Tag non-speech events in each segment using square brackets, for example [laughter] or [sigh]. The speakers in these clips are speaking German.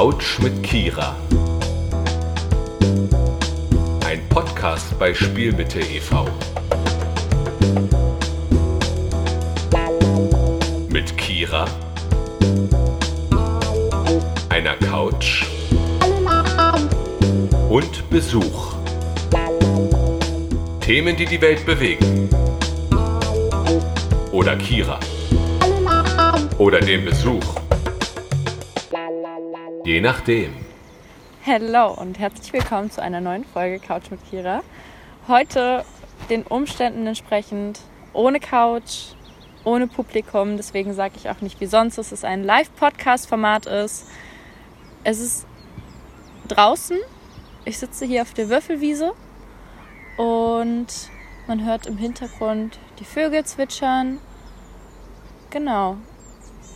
Couch mit Kira. Ein Podcast bei Spielmitte e.V. Mit Kira, einer Couch und Besuch. Themen, die die Welt bewegen. Oder Kira. Oder den Besuch. Je nachdem. Hallo und herzlich willkommen zu einer neuen Folge Couch mit Kira. Heute den Umständen entsprechend ohne Couch, ohne Publikum. Deswegen sage ich auch nicht wie sonst, dass es ein Live-Podcast-Format ist. Es ist draußen. Ich sitze hier auf der Würfelwiese und man hört im Hintergrund die Vögel zwitschern. Genau.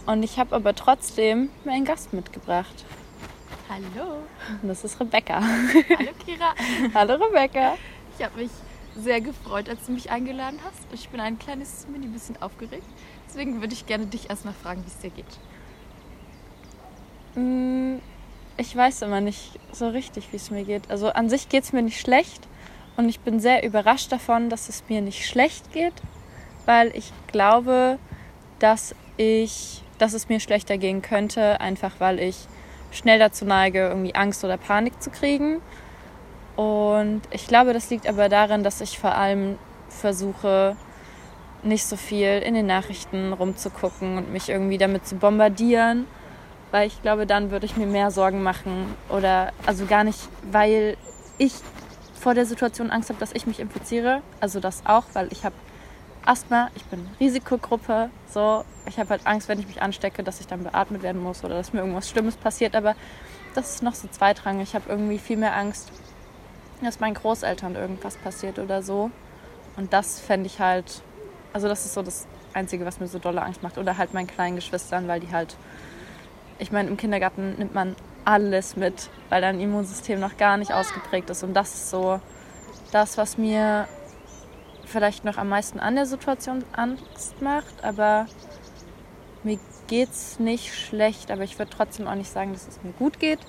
Und ich habe aber trotzdem meinen Gast mitgebracht. Hallo. Das ist Rebecca. Hallo Kira. [laughs] Hallo Rebecca. Ich habe mich sehr gefreut, als du mich eingeladen hast. Ich bin ein kleines mini bisschen aufgeregt. Deswegen würde ich gerne dich erstmal fragen, wie es dir geht. Mm, Ich weiß immer nicht so richtig, wie es mir geht. Also an sich geht es mir nicht schlecht. Und ich bin sehr überrascht davon, dass es mir nicht schlecht geht, weil ich glaube, dass ich, dass es mir schlechter gehen könnte, einfach weil ich schnell dazu neige, irgendwie Angst oder Panik zu kriegen. Und ich glaube, das liegt aber daran, dass ich vor allem versuche, nicht so viel in den Nachrichten rumzugucken und mich irgendwie damit zu bombardieren, weil ich glaube, dann würde ich mir mehr Sorgen machen oder also gar nicht, weil ich vor der Situation Angst habe, dass ich mich infiziere, also das auch, weil ich habe Asthma, ich bin Risikogruppe, so, ich habe halt Angst, wenn ich mich anstecke, dass ich dann beatmet werden muss oder dass mir irgendwas Schlimmes passiert, aber das ist noch so zweitrangig. Ich habe irgendwie viel mehr Angst, dass meinen Großeltern irgendwas passiert oder so. Und das fände ich halt, also das ist so das Einzige, was mir so dolle Angst macht. Oder halt meinen kleinen Geschwistern, weil die halt, ich meine, im Kindergarten nimmt man alles mit, weil dein Immunsystem noch gar nicht ausgeprägt ist. Und das ist so das, was mir vielleicht noch am meisten an der Situation Angst macht. Aber mir geht's nicht schlecht, aber ich würde trotzdem auch nicht sagen, dass es mir gut geht.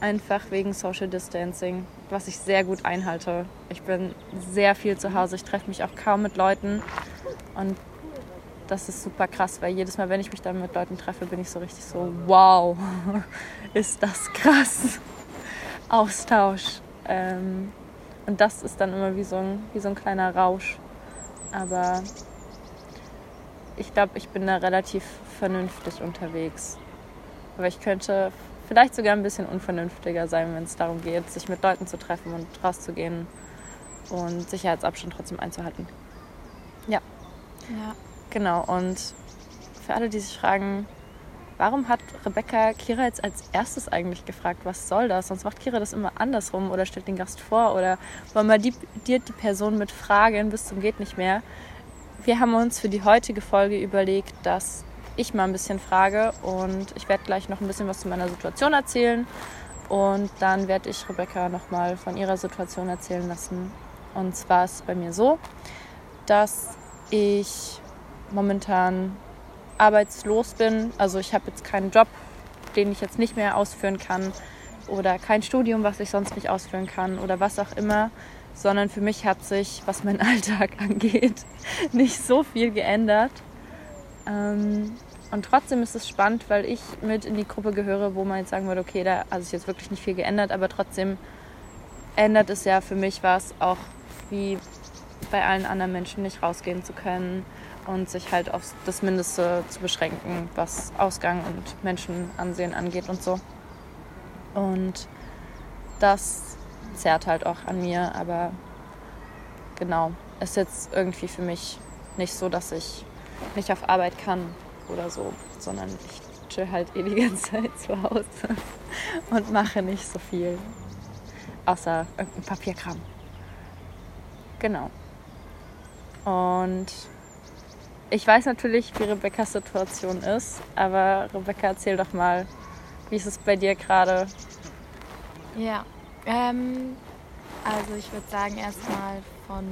Einfach wegen Social Distancing, was ich sehr gut einhalte. Ich bin sehr viel zu Hause, ich treffe mich auch kaum mit Leuten. Und das ist super krass, weil jedes Mal, wenn ich mich dann mit Leuten treffe, bin ich so richtig so, wow, [laughs] ist das krass. [laughs] Austausch. Ähm, und das ist dann immer wie so ein, wie so ein kleiner Rausch. Aber ich glaube, ich bin da relativ vernünftig unterwegs. Aber ich könnte vielleicht sogar ein bisschen unvernünftiger sein, wenn es darum geht, sich mit Leuten zu treffen und rauszugehen und Sicherheitsabstand trotzdem einzuhalten. Ja, Ja. genau. Und für alle, die sich fragen, warum hat Rebecca Kira jetzt als erstes eigentlich gefragt, was soll das? Sonst macht Kira das immer andersrum oder stellt den Gast vor oder bombardiert die Person mit Fragen bis zum geht nicht mehr. Wir haben uns für die heutige Folge überlegt, dass ich mal ein bisschen frage und ich werde gleich noch ein bisschen was zu meiner Situation erzählen und dann werde ich Rebecca nochmal von ihrer Situation erzählen lassen. Und zwar ist es bei mir so, dass ich momentan arbeitslos bin. Also ich habe jetzt keinen Job, den ich jetzt nicht mehr ausführen kann oder kein Studium, was ich sonst nicht ausführen kann oder was auch immer, sondern für mich hat sich, was meinen [laughs] Alltag angeht, nicht so viel geändert. Ähm, und trotzdem ist es spannend, weil ich mit in die Gruppe gehöre, wo man jetzt sagen würde, okay, da hat sich jetzt wirklich nicht viel geändert, aber trotzdem ändert es ja für mich was, auch wie bei allen anderen Menschen nicht rausgehen zu können und sich halt auf das Mindeste zu beschränken, was Ausgang und Menschenansehen angeht und so. Und das zerrt halt auch an mir, aber genau, ist jetzt irgendwie für mich nicht so, dass ich nicht auf Arbeit kann oder so, sondern ich chill halt eh die [laughs] ganze Zeit zu Hause und mache nicht so viel, außer irgendein Papierkram. Genau. Und ich weiß natürlich, wie Rebecca's Situation ist, aber Rebecca, erzähl doch mal, wie ist es bei dir gerade? Ja. Ähm, also ich würde sagen, erstmal von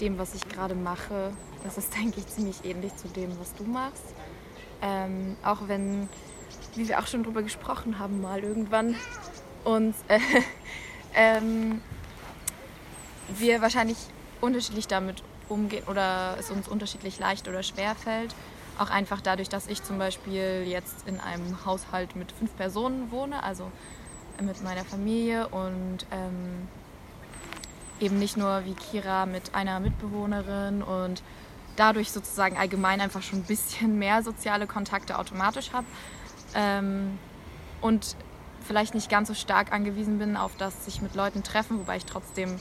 dem, was ich gerade mache, das ist, [laughs] denke ich, ziemlich ähnlich zu dem, was du machst. Ähm, auch wenn wie wir auch schon drüber gesprochen haben, mal irgendwann, und äh, [laughs] ähm, wir wahrscheinlich unterschiedlich damit umgehen oder es uns unterschiedlich leicht oder schwer fällt. Auch einfach dadurch, dass ich zum Beispiel jetzt in einem Haushalt mit fünf Personen wohne, also mit meiner Familie und ähm, eben nicht nur wie Kira mit einer Mitbewohnerin und dadurch sozusagen allgemein einfach schon ein bisschen mehr soziale Kontakte automatisch habe ähm, und vielleicht nicht ganz so stark angewiesen bin auf das sich mit Leuten treffen, wobei ich trotzdem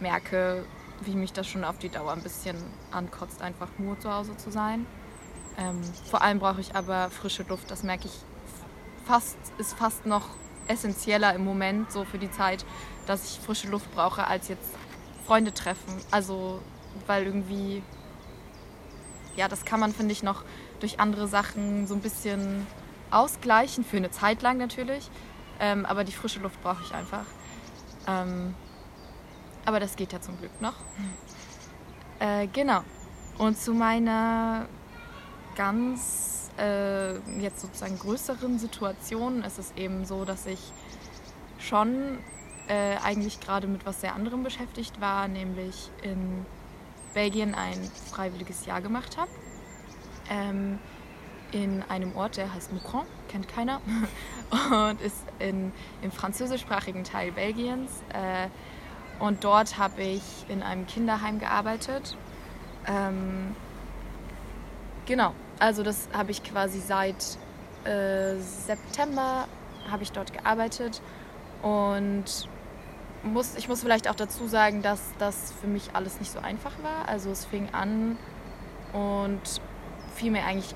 merke, wie mich das schon auf die Dauer ein bisschen ankotzt, einfach nur zu Hause zu sein. Ähm, vor allem brauche ich aber frische Luft, das merke ich fast, ist fast noch essentieller im Moment so für die Zeit, dass ich frische Luft brauche, als jetzt Freunde treffen. Also, weil irgendwie, ja, das kann man, finde ich, noch durch andere Sachen so ein bisschen ausgleichen, für eine Zeit lang natürlich. Ähm, aber die frische Luft brauche ich einfach. Ähm, aber das geht ja zum Glück noch. Äh, genau. Und zu meiner ganz äh, jetzt sozusagen größeren Situation ist es eben so, dass ich schon äh, eigentlich gerade mit was sehr anderem beschäftigt war, nämlich in Belgien ein freiwilliges Jahr gemacht habe. Ähm, in einem Ort, der heißt Moucron, kennt keiner, [laughs] und ist in, im französischsprachigen Teil Belgiens. Äh, und dort habe ich in einem Kinderheim gearbeitet. Ähm, genau, also das habe ich quasi seit äh, September habe ich dort gearbeitet und muss, ich muss vielleicht auch dazu sagen, dass das für mich alles nicht so einfach war. Also es fing an und fiel mir eigentlich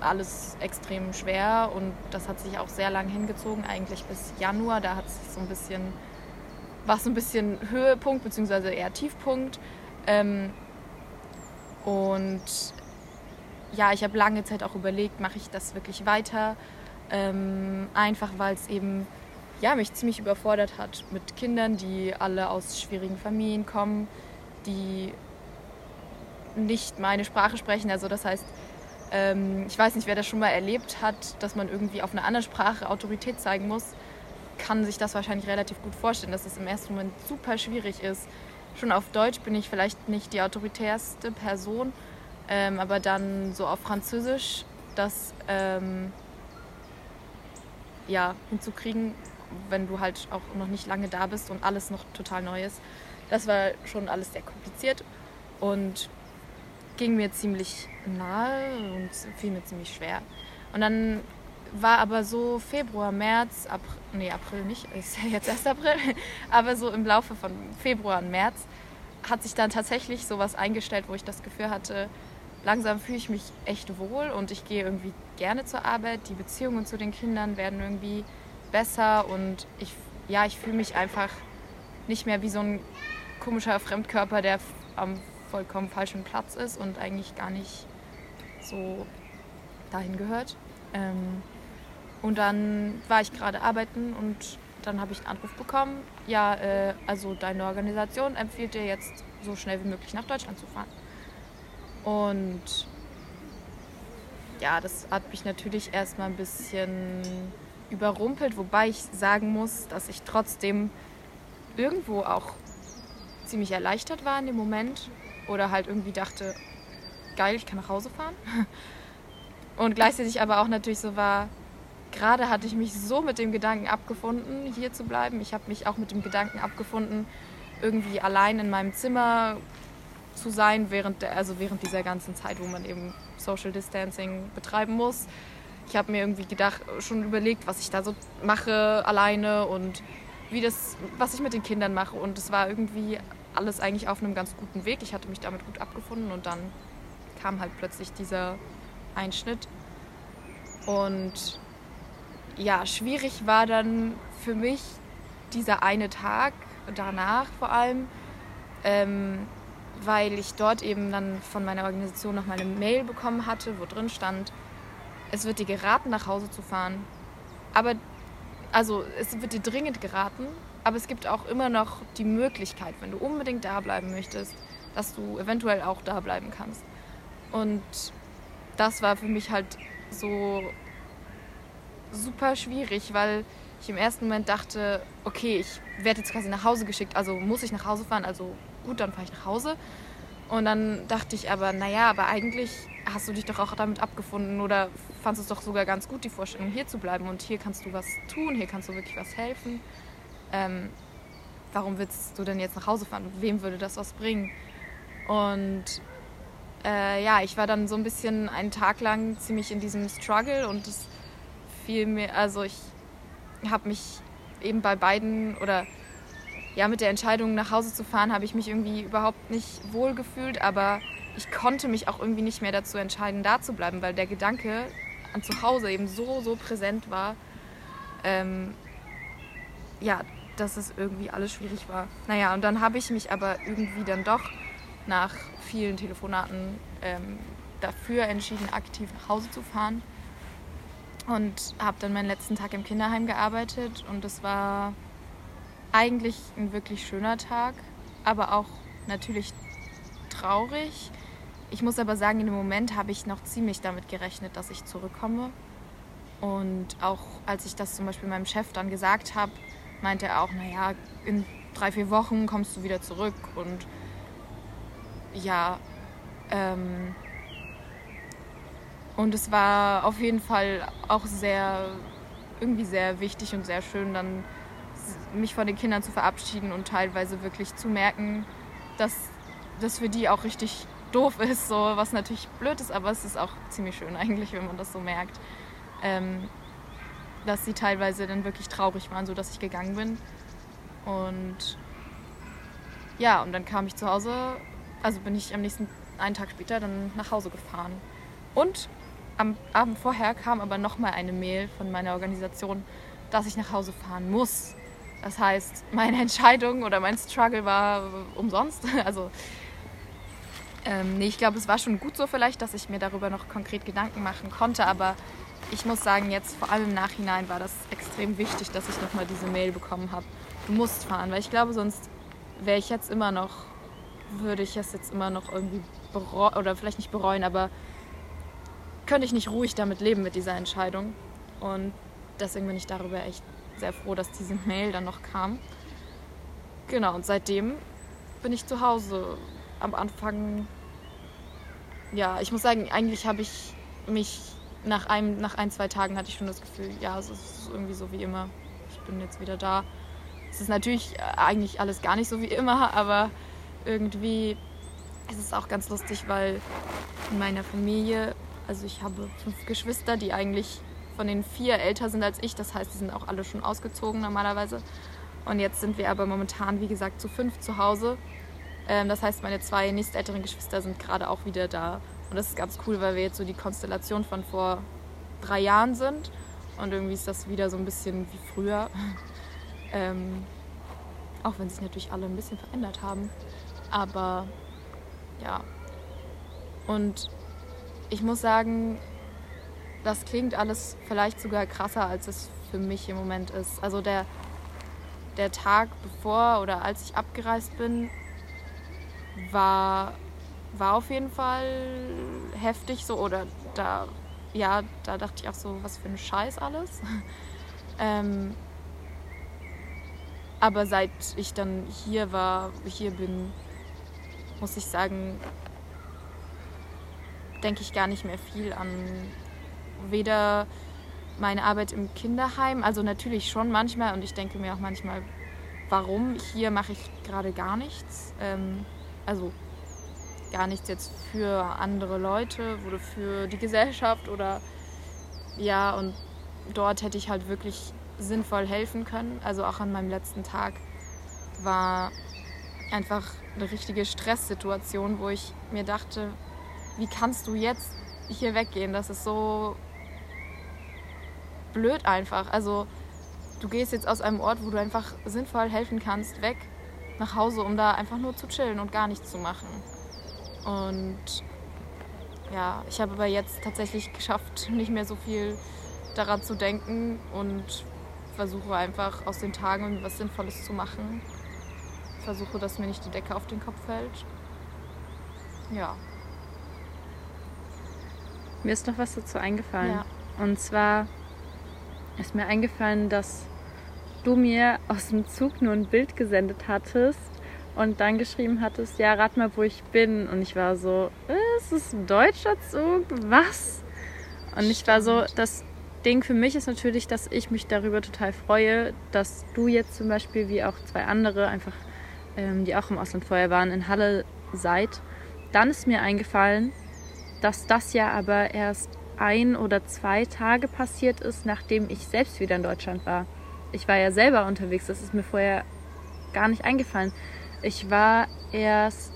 alles extrem schwer und das hat sich auch sehr lang hingezogen, eigentlich bis Januar. Da hat es so ein bisschen, war es so ein bisschen Höhepunkt beziehungsweise eher Tiefpunkt. Ähm, und ja, ich habe lange Zeit auch überlegt, mache ich das wirklich weiter? Ähm, einfach weil es eben ja, mich ziemlich überfordert hat mit Kindern, die alle aus schwierigen Familien kommen, die nicht meine Sprache sprechen. Also das heißt, ähm, ich weiß nicht, wer das schon mal erlebt hat, dass man irgendwie auf einer anderen Sprache Autorität zeigen muss, kann sich das wahrscheinlich relativ gut vorstellen, dass es im ersten Moment super schwierig ist. Schon auf Deutsch bin ich vielleicht nicht die autoritärste Person, ähm, aber dann so auf Französisch das ähm, ja, hinzukriegen, wenn du halt auch noch nicht lange da bist und alles noch total neu ist. Das war schon alles sehr kompliziert und ging mir ziemlich nahe und fiel mir ziemlich schwer. Und dann war aber so Februar, März, April, nee, April nicht, [laughs] ist ja jetzt erst April, aber so im Laufe von Februar und März hat sich dann tatsächlich sowas eingestellt, wo ich das Gefühl hatte, langsam fühle ich mich echt wohl und ich gehe irgendwie gerne zur Arbeit. Die Beziehungen zu den Kindern werden irgendwie besser und ich, ja, ich fühle mich einfach nicht mehr wie so ein komischer Fremdkörper, der am vollkommen falschen Platz ist und eigentlich gar nicht so dahin gehört. Ähm, und dann war ich gerade arbeiten und dann habe ich einen Anruf bekommen, ja, äh, also deine Organisation empfiehlt dir jetzt so schnell wie möglich nach Deutschland zu fahren. Und ja, das hat mich natürlich erstmal ein bisschen überrumpelt, wobei ich sagen muss, dass ich trotzdem irgendwo auch ziemlich erleichtert war in dem Moment oder halt irgendwie dachte, geil, ich kann nach Hause fahren. [laughs] Und gleichzeitig aber auch natürlich so war, gerade hatte ich mich so mit dem Gedanken abgefunden, hier zu bleiben. Ich habe mich auch mit dem Gedanken abgefunden, irgendwie allein in meinem Zimmer zu sein während, der, also während dieser ganzen Zeit, wo man eben Social Distancing betreiben muss ich habe mir irgendwie gedacht, schon überlegt, was ich da so mache alleine und wie das, was ich mit den Kindern mache. Und es war irgendwie alles eigentlich auf einem ganz guten Weg. Ich hatte mich damit gut abgefunden und dann kam halt plötzlich dieser Einschnitt. Und ja, schwierig war dann für mich dieser eine Tag danach vor allem, ähm, weil ich dort eben dann von meiner Organisation noch mal eine Mail bekommen hatte, wo drin stand, es wird dir geraten, nach Hause zu fahren. Aber, also es wird dir dringend geraten, aber es gibt auch immer noch die Möglichkeit, wenn du unbedingt da bleiben möchtest, dass du eventuell auch da bleiben kannst. Und das war für mich halt so super schwierig, weil ich im ersten Moment dachte, okay, ich werde jetzt quasi nach Hause geschickt, also muss ich nach Hause fahren, also gut, dann fahre ich nach Hause. Und dann dachte ich aber, naja, aber eigentlich hast du dich doch auch damit abgefunden oder fandest es doch sogar ganz gut, die Vorstellung hier zu bleiben und hier kannst du was tun, hier kannst du wirklich was helfen. Ähm, warum willst du denn jetzt nach Hause fahren? Wem würde das was bringen? Und äh, ja, ich war dann so ein bisschen einen Tag lang ziemlich in diesem Struggle und es fiel mir, also ich habe mich eben bei beiden oder ja, mit der Entscheidung nach Hause zu fahren, habe ich mich irgendwie überhaupt nicht wohl gefühlt, aber ich konnte mich auch irgendwie nicht mehr dazu entscheiden, da zu bleiben, weil der Gedanke an zu Hause eben so, so präsent war, ähm, ja, dass es irgendwie alles schwierig war. Naja, und dann habe ich mich aber irgendwie dann doch nach vielen Telefonaten ähm, dafür entschieden, aktiv nach Hause zu fahren. Und habe dann meinen letzten Tag im Kinderheim gearbeitet und es war eigentlich ein wirklich schöner Tag, aber auch natürlich traurig. Ich muss aber sagen, in dem Moment habe ich noch ziemlich damit gerechnet, dass ich zurückkomme. Und auch als ich das zum Beispiel meinem Chef dann gesagt habe, meinte er auch, naja, in drei, vier Wochen kommst du wieder zurück. Und ja, ähm, und es war auf jeden Fall auch sehr, irgendwie sehr wichtig und sehr schön, dann mich von den Kindern zu verabschieden und teilweise wirklich zu merken, dass das für die auch richtig doof ist, so was natürlich blöd ist, aber es ist auch ziemlich schön eigentlich, wenn man das so merkt, ähm, dass sie teilweise dann wirklich traurig waren, so dass ich gegangen bin. Und ja und dann kam ich zu Hause, also bin ich am nächsten einen Tag später dann nach Hause gefahren. Und am Abend vorher kam aber noch mal eine Mail von meiner Organisation, dass ich nach Hause fahren muss das heißt, meine Entscheidung oder mein Struggle war umsonst. [laughs] Also, ähm, nee, ich glaube, es war schon gut so vielleicht, dass ich mir darüber noch konkret Gedanken machen konnte. Aber ich muss sagen, jetzt vor allem im Nachhinein war das extrem wichtig, dass ich nochmal diese Mail bekommen habe. Du musst fahren, weil ich glaube, sonst wäre ich jetzt immer noch, würde ich es jetzt immer noch irgendwie bereuen, oder vielleicht nicht bereuen, aber könnte ich nicht ruhig damit leben mit dieser Entscheidung. Und deswegen bin ich darüber echt sehr froh, dass diese Mail dann noch kam. Genau, und seitdem bin ich zu Hause. Am Anfang, ja, ich muss sagen, eigentlich habe ich mich nach, einem, nach ein, zwei Tagen hatte ich schon das Gefühl, ja, es ist irgendwie so wie immer. Ich bin jetzt wieder da. Es ist natürlich eigentlich alles gar nicht so wie immer, aber irgendwie ist es auch ganz lustig, weil in meiner Familie, also ich habe fünf Geschwister, die eigentlich von den vier älter sind als ich. Das heißt, die sind auch alle schon ausgezogen normalerweise. Und jetzt sind wir aber momentan, wie gesagt, zu fünf zu Hause. Ähm, das heißt, meine zwei nächstälteren Geschwister sind gerade auch wieder da. Und das ist ganz cool, weil wir jetzt so die Konstellation von vor drei Jahren sind. Und irgendwie ist das wieder so ein bisschen wie früher. [laughs] ähm, auch wenn sich natürlich alle ein bisschen verändert haben. Aber ja. Und ich muss sagen, das klingt alles vielleicht sogar krasser, als es für mich im Moment ist. Also der, der Tag bevor oder als ich abgereist bin, war, war auf jeden Fall heftig so oder da, ja, da dachte ich auch so, was für ein Scheiß alles. [laughs] ähm, aber seit ich dann hier war, hier bin, muss ich sagen, denke ich gar nicht mehr viel an weder meine Arbeit im Kinderheim, also natürlich schon manchmal und ich denke mir auch manchmal, warum? Hier mache ich gerade gar nichts. Ähm, also gar nichts jetzt für andere Leute oder für die Gesellschaft oder ja, und dort hätte ich halt wirklich sinnvoll helfen können. Also auch an meinem letzten Tag war einfach eine richtige Stresssituation, wo ich mir dachte, wie kannst du jetzt hier weggehen? Das ist so blöd einfach. Also du gehst jetzt aus einem Ort, wo du einfach sinnvoll helfen kannst, weg nach Hause, um da einfach nur zu chillen und gar nichts zu machen. Und ja, ich habe aber jetzt tatsächlich geschafft, [laughs] nicht mehr so viel daran zu denken und versuche einfach aus den Tagen was Sinnvolles zu machen. Versuche, dass mir nicht die Decke auf den Kopf fällt. Ja. Mir ist noch was dazu eingefallen. Ja. Und zwar ist mir eingefallen, dass du mir aus dem Zug nur ein Bild gesendet hattest und dann geschrieben hattest, ja, rat mal, wo ich bin. Und ich war so, äh, ist es ein deutscher Zug? Was? Und ich war so, das Ding für mich ist natürlich, dass ich mich darüber total freue, dass du jetzt zum Beispiel, wie auch zwei andere, einfach, ähm, die auch im Ausland vorher waren, in Halle seid. Dann ist mir eingefallen, dass das ja aber erst ein oder zwei Tage passiert ist, nachdem ich selbst wieder in Deutschland war. Ich war ja selber unterwegs, das ist mir vorher gar nicht eingefallen. Ich war erst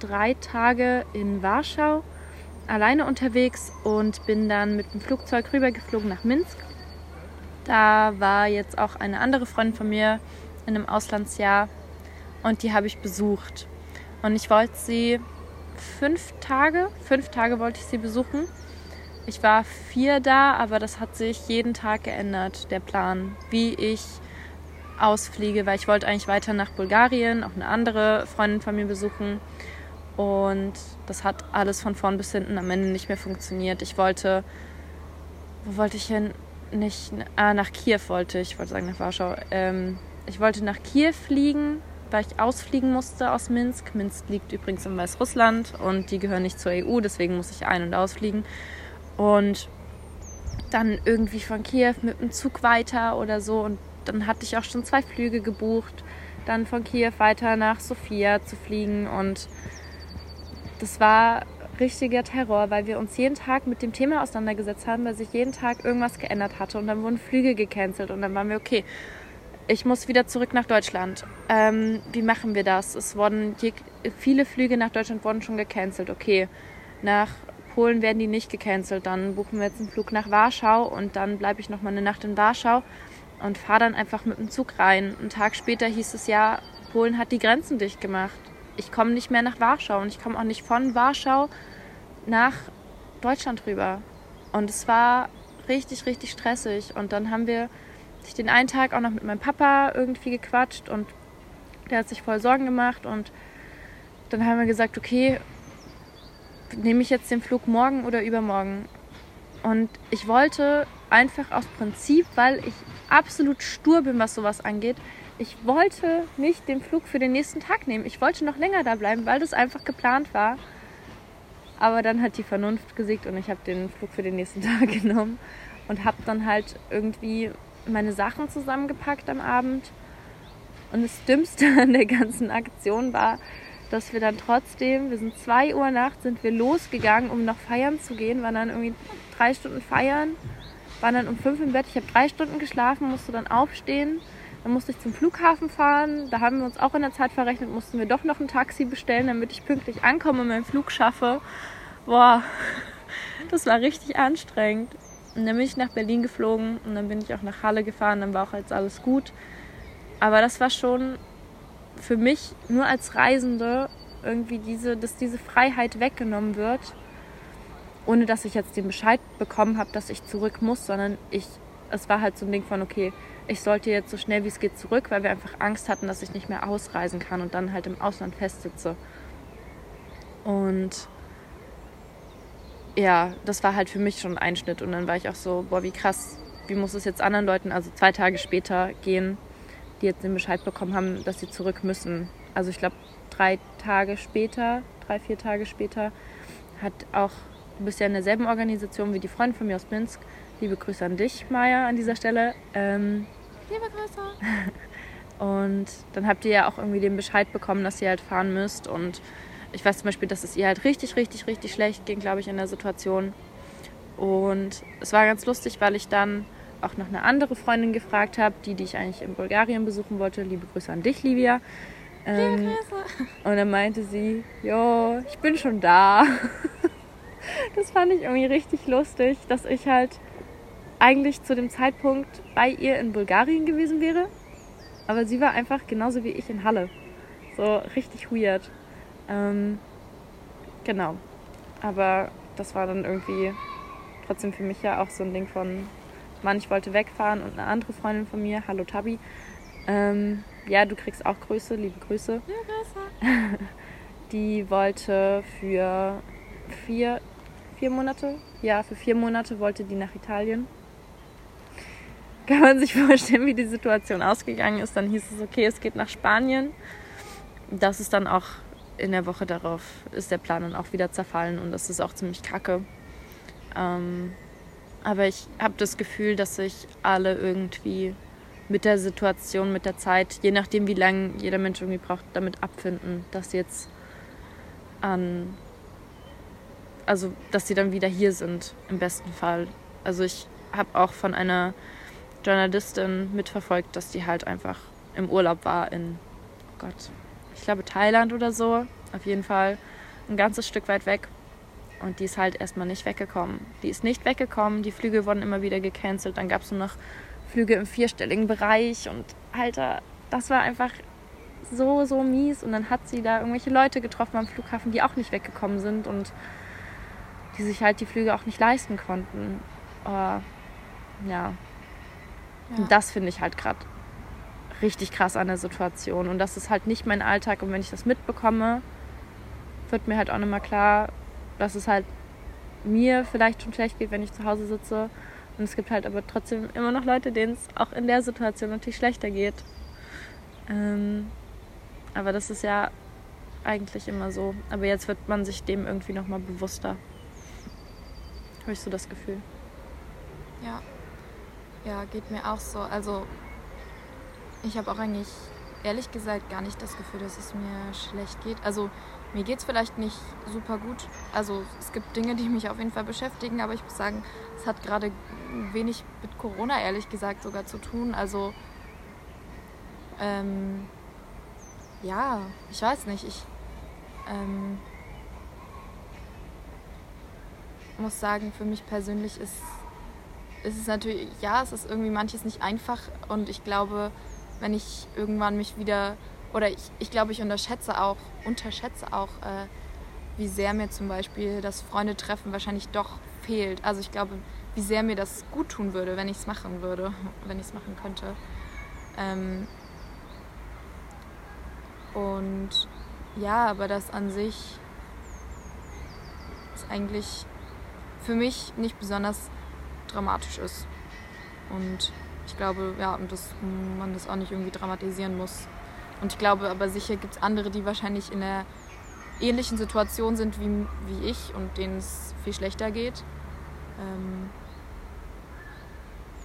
drei Tage in Warschau alleine unterwegs und bin dann mit dem Flugzeug rübergeflogen nach Minsk. Da war jetzt auch eine andere Freundin von mir in einem Auslandsjahr und die habe ich besucht. Und ich wollte sie fünf Tage, fünf Tage wollte ich sie besuchen. Ich war vier da, aber das hat sich jeden Tag geändert, der Plan, wie ich ausfliege, weil ich wollte eigentlich weiter nach Bulgarien, auch eine andere Freundin von mir besuchen. Und das hat alles von vorn bis hinten am Ende nicht mehr funktioniert. Ich wollte, wo wollte ich hin? Nicht, ah, nach Kiew wollte ich, ich wollte sagen nach Warschau. Ähm, ich wollte nach Kiew fliegen, weil ich ausfliegen musste aus Minsk. Minsk liegt übrigens in Weißrussland und die gehören nicht zur EU, deswegen muss ich ein- und ausfliegen. Und dann irgendwie von Kiew mit dem Zug weiter oder so. Und dann hatte ich auch schon zwei Flüge gebucht, dann von Kiew weiter nach Sofia zu fliegen. Und das war richtiger Terror, weil wir uns jeden Tag mit dem Thema auseinandergesetzt haben, weil sich jeden Tag irgendwas geändert hatte. Und dann wurden Flüge gecancelt. Und dann waren wir, okay, ich muss wieder zurück nach Deutschland. Ähm, wie machen wir das? Es wurden viele Flüge nach Deutschland wurden schon gecancelt. Okay, nach Polen werden die nicht gecancelt. Dann buchen wir jetzt einen Flug nach Warschau und dann bleibe ich noch mal eine Nacht in Warschau und fahre dann einfach mit dem Zug rein. Einen Tag später hieß es ja, Polen hat die Grenzen dicht gemacht. Ich komme nicht mehr nach Warschau und ich komme auch nicht von Warschau nach Deutschland rüber. Und es war richtig, richtig stressig. Und dann haben wir sich den einen Tag auch noch mit meinem Papa irgendwie gequatscht und der hat sich voll Sorgen gemacht und dann haben wir gesagt, okay, nehme ich jetzt den Flug morgen oder übermorgen? Und ich wollte einfach aus Prinzip, weil ich absolut stur bin, was sowas angeht, ich wollte nicht den Flug für den nächsten Tag nehmen. Ich wollte noch länger da bleiben, weil das einfach geplant war. Aber dann hat die Vernunft gesiegt und ich habe den Flug für den nächsten [laughs] Tag genommen und habe dann halt irgendwie meine Sachen zusammengepackt am Abend. Und das Dümmste [laughs] an der ganzen Aktion war, dass wir dann trotzdem, wir sind zwei Uhr nachts, sind wir losgegangen, um noch feiern zu gehen, waren dann irgendwie drei Stunden feiern, waren dann um fünf im Bett. Ich habe drei Stunden geschlafen, musste dann aufstehen. Dann musste ich zum Flughafen fahren. Da haben wir uns auch in der Zeit verrechnet, mussten wir doch noch ein Taxi bestellen, damit ich pünktlich ankomme und meinen Flug schaffe. Boah, [laughs] das war richtig anstrengend. Und dann bin ich nach Berlin geflogen und dann bin ich auch nach Halle gefahren, dann war auch jetzt alles gut. Aber das war schon für mich nur als Reisende irgendwie diese, dass diese Freiheit weggenommen wird, ohne dass ich jetzt den Bescheid bekommen habe, dass ich zurück muss, sondern ich, es war halt so ein Ding von, okay, ich sollte jetzt so schnell wie es geht zurück, weil wir einfach Angst hatten, dass ich nicht mehr ausreisen kann und dann halt im Ausland festsitze. Und ja, das war halt für mich schon ein Einschnitt. Und dann war ich auch so, boah, wie krass, wie muss es jetzt anderen Leuten, also zwei Tage später gehen, die jetzt den Bescheid bekommen haben, dass sie zurück müssen. Also ich glaube, drei Tage später, drei, vier Tage später, hat auch, du bist ja in derselben Organisation wie die Freundin von mir aus Minsk. Liebe Grüße an dich, Maja, an dieser Stelle. Ähm, Liebe Grüße. [laughs] und dann habt ihr ja auch irgendwie den Bescheid bekommen, dass ihr halt fahren müsst. Und ich weiß zum Beispiel, dass es ihr halt richtig, richtig, richtig schlecht ging, glaube ich, in der Situation. Und es war ganz lustig, weil ich dann auch noch eine andere Freundin gefragt habe, die, die ich eigentlich in Bulgarien besuchen wollte. Liebe Grüße an dich, Livia. Ähm, Liebe Grüße. und dann meinte sie, jo, ich bin schon da. [laughs] das fand ich irgendwie richtig lustig, dass ich halt eigentlich zu dem Zeitpunkt bei ihr in Bulgarien gewesen wäre. Aber sie war einfach genauso wie ich in Halle. So richtig weird. Ähm, genau. Aber das war dann irgendwie trotzdem für mich ja auch so ein Ding von, Mann, ich wollte wegfahren und eine andere Freundin von mir, hallo Tabi, ähm, ja, du kriegst auch Grüße, liebe Grüße. Grüße. [laughs] Die wollte für vier, vier Monate, ja, für vier Monate wollte die nach Italien. kann man sich [laughs] vorstellen, wie die Situation ausgegangen ist. Dann hieß es, okay, es geht nach Spanien. Das ist dann auch in der Woche darauf, ist der Plan dann auch wieder zerfallen und das ist auch ziemlich kacke. Ähm, aber ich habe das Gefühl, dass sich alle irgendwie mit der Situation, mit der Zeit, je nachdem, wie lange jeder Mensch irgendwie braucht, damit abfinden, dass sie jetzt an, also dass sie dann wieder hier sind, im besten Fall. Also ich habe auch von einer Journalistin mitverfolgt, dass die halt einfach im Urlaub war in, oh Gott, ich glaube Thailand oder so, auf jeden Fall ein ganzes Stück weit weg. Und die ist halt erstmal nicht weggekommen. Die ist nicht weggekommen, die Flüge wurden immer wieder gecancelt. Dann gab es nur noch Flüge im vierstelligen Bereich und Alter, das war einfach so, so mies. Und dann hat sie da irgendwelche Leute getroffen am Flughafen, die auch nicht weggekommen sind und die sich halt die Flüge auch nicht leisten konnten. Oh, ja, ja. das finde ich halt gerade richtig krass an der Situation. Und das ist halt nicht mein Alltag. Und wenn ich das mitbekomme, wird mir halt auch nochmal klar, dass es halt mir vielleicht schon schlecht geht, wenn ich zu Hause sitze. Und es gibt halt aber trotzdem immer noch Leute, denen es auch in der Situation natürlich schlechter geht. Ähm, aber das ist ja eigentlich immer so. Aber jetzt wird man sich dem irgendwie nochmal bewusster. Habe ich so das Gefühl. Ja. Ja, geht mir auch so. Also ich habe auch eigentlich ehrlich gesagt gar nicht das Gefühl, dass es mir schlecht geht. Also mir geht es vielleicht nicht super gut. Also es gibt Dinge, die mich auf jeden Fall beschäftigen, aber ich muss sagen, es hat gerade wenig mit Corona ehrlich gesagt sogar zu tun. Also ähm, ja, ich weiß nicht. Ich ähm, muss sagen, für mich persönlich ist ist es natürlich, ja, es ist irgendwie manches nicht einfach und ich glaube, wenn ich irgendwann mich wieder, oder ich, ich glaube, ich unterschätze auch, unterschätze auch, äh, wie sehr mir zum Beispiel das Freundetreffen wahrscheinlich doch fehlt. Also ich glaube, wie sehr mir das gut tun würde, wenn ich es machen würde, [laughs] wenn ich es machen könnte. Ähm und ja, aber das an sich ist eigentlich für mich nicht besonders dramatisch ist. Und ich glaube, ja, und dass man das auch nicht irgendwie dramatisieren muss. Und ich glaube aber sicher gibt es andere, die wahrscheinlich in einer ähnlichen Situation sind wie, wie ich und denen es viel schlechter geht. Ähm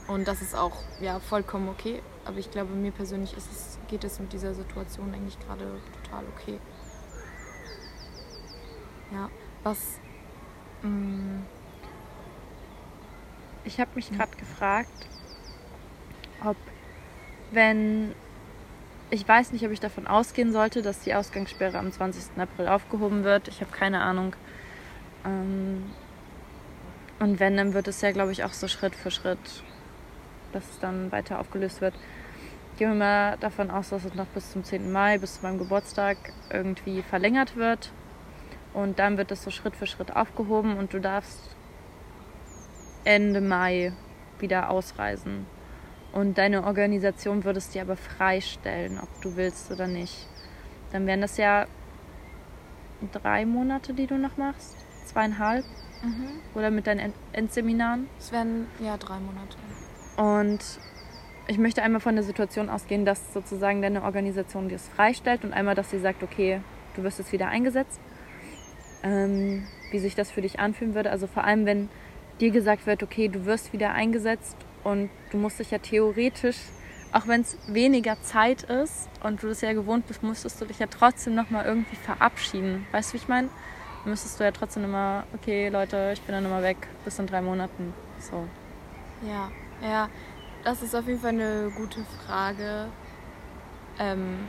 und das ist auch ja, vollkommen okay. Aber ich glaube, mir persönlich es, geht es mit dieser Situation eigentlich gerade total okay. Ja, was. Mh, mm, ich habe mich gerade gefragt, ob wenn ich weiß nicht, ob ich davon ausgehen sollte, dass die Ausgangssperre am 20. April aufgehoben wird. Ich habe keine Ahnung. Ähm, und wenn, dann wird es ja, glaube ich, auch so Schritt für Schritt, dass es dann weiter aufgelöst wird. Gehen wir mal davon aus, dass es noch bis zum 10. Mai, bis zu meinem Geburtstag irgendwie verlängert wird. Und dann wird es so Schritt für Schritt aufgehoben und du darfst Ende Mai wieder ausreisen. Und deine Organisation würde es dir aber freistellen, ob du willst oder nicht. Dann wären das ja drei Monate, die du noch machst. Zweieinhalb. Mhm. Oder mit deinen Endseminaren. Es wären ja drei Monate. Und ich möchte einmal von der Situation ausgehen, dass sozusagen deine Organisation dir es freistellt und einmal, dass sie sagt, okay, du wirst jetzt wieder eingesetzt. Ähm, wie sich das für dich anfühlen würde. Also vor allem, wenn dir gesagt wird, okay, du wirst wieder eingesetzt und du musst dich ja theoretisch, auch wenn es weniger Zeit ist und du das ja gewohnt bist, musstest du dich ja trotzdem nochmal irgendwie verabschieden. Weißt du, wie ich meine? Müsstest du ja trotzdem immer, okay, Leute, ich bin dann immer weg, bis in drei Monaten. So. Ja, ja, das ist auf jeden Fall eine gute Frage. Ähm,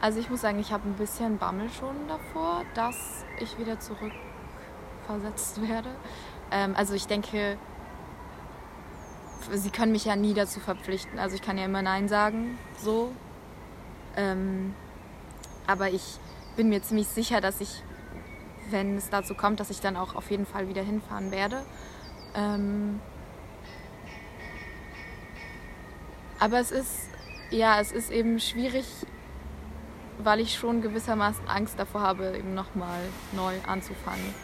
also ich muss sagen, ich habe ein bisschen Bammel schon davor, dass ich wieder zurückversetzt [laughs] werde. Ähm, also ich denke, sie können mich ja nie dazu verpflichten. Also ich kann ja immer Nein sagen, so. Ähm, aber ich bin mir ziemlich sicher, dass ich, wenn es dazu kommt, dass ich dann auch auf jeden Fall wieder hinfahren werde. Ähm, aber es ist, ja, es ist eben schwierig, weil ich schon gewissermaßen Angst davor habe, eben nochmal neu anzufangen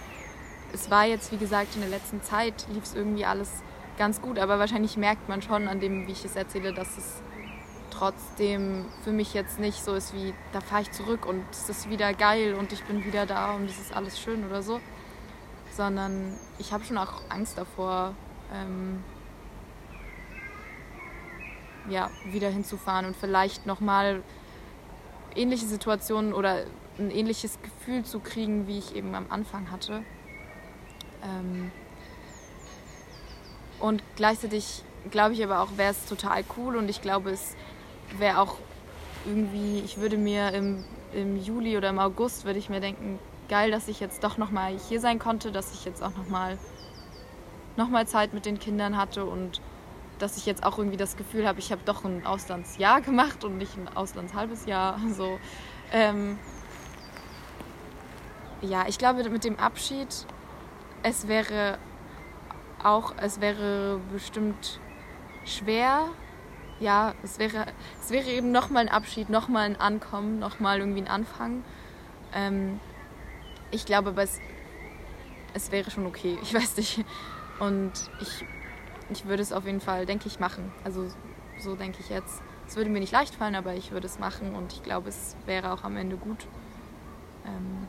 es war jetzt, wie gesagt, in der letzten Zeit lief es irgendwie alles ganz gut, aber wahrscheinlich merkt man schon an dem, wie ich es erzähle, dass es trotzdem für mich jetzt nicht so ist wie, da fahre ich zurück und es ist wieder geil und ich bin wieder da und es ist alles schön oder so, sondern ich habe schon auch Angst davor, ähm, ja, wieder hinzufahren und vielleicht nochmal ähnliche Situationen oder ein ähnliches Gefühl zu kriegen, wie ich eben am Anfang hatte. Ähm und gleichzeitig glaube ich aber auch, wäre es total cool und ich glaube, es wäre auch irgendwie, ich würde mir im, im Juli oder im August, würde ich mir denken, geil, dass ich jetzt doch nochmal hier sein konnte, dass ich jetzt auch nochmal noch mal Zeit mit den Kindern hatte und dass ich jetzt auch irgendwie das Gefühl habe, ich habe doch ein Auslandsjahr gemacht und nicht ein Auslandshalbes Jahr. [laughs] So, ähm, ja, ich glaube mit dem Abschied, es wäre auch, es wäre bestimmt schwer. Ja, es wäre, es wäre eben nochmal ein Abschied, nochmal ein Ankommen, nochmal irgendwie ein Anfang. Ähm, ich glaube, aber es, es wäre schon okay. Ich weiß nicht. Und ich ich würde es auf jeden Fall, denke ich, machen. Also so denke ich jetzt. Es würde mir nicht leicht fallen, aber ich würde es machen und ich glaube, es wäre auch am Ende gut. Ähm,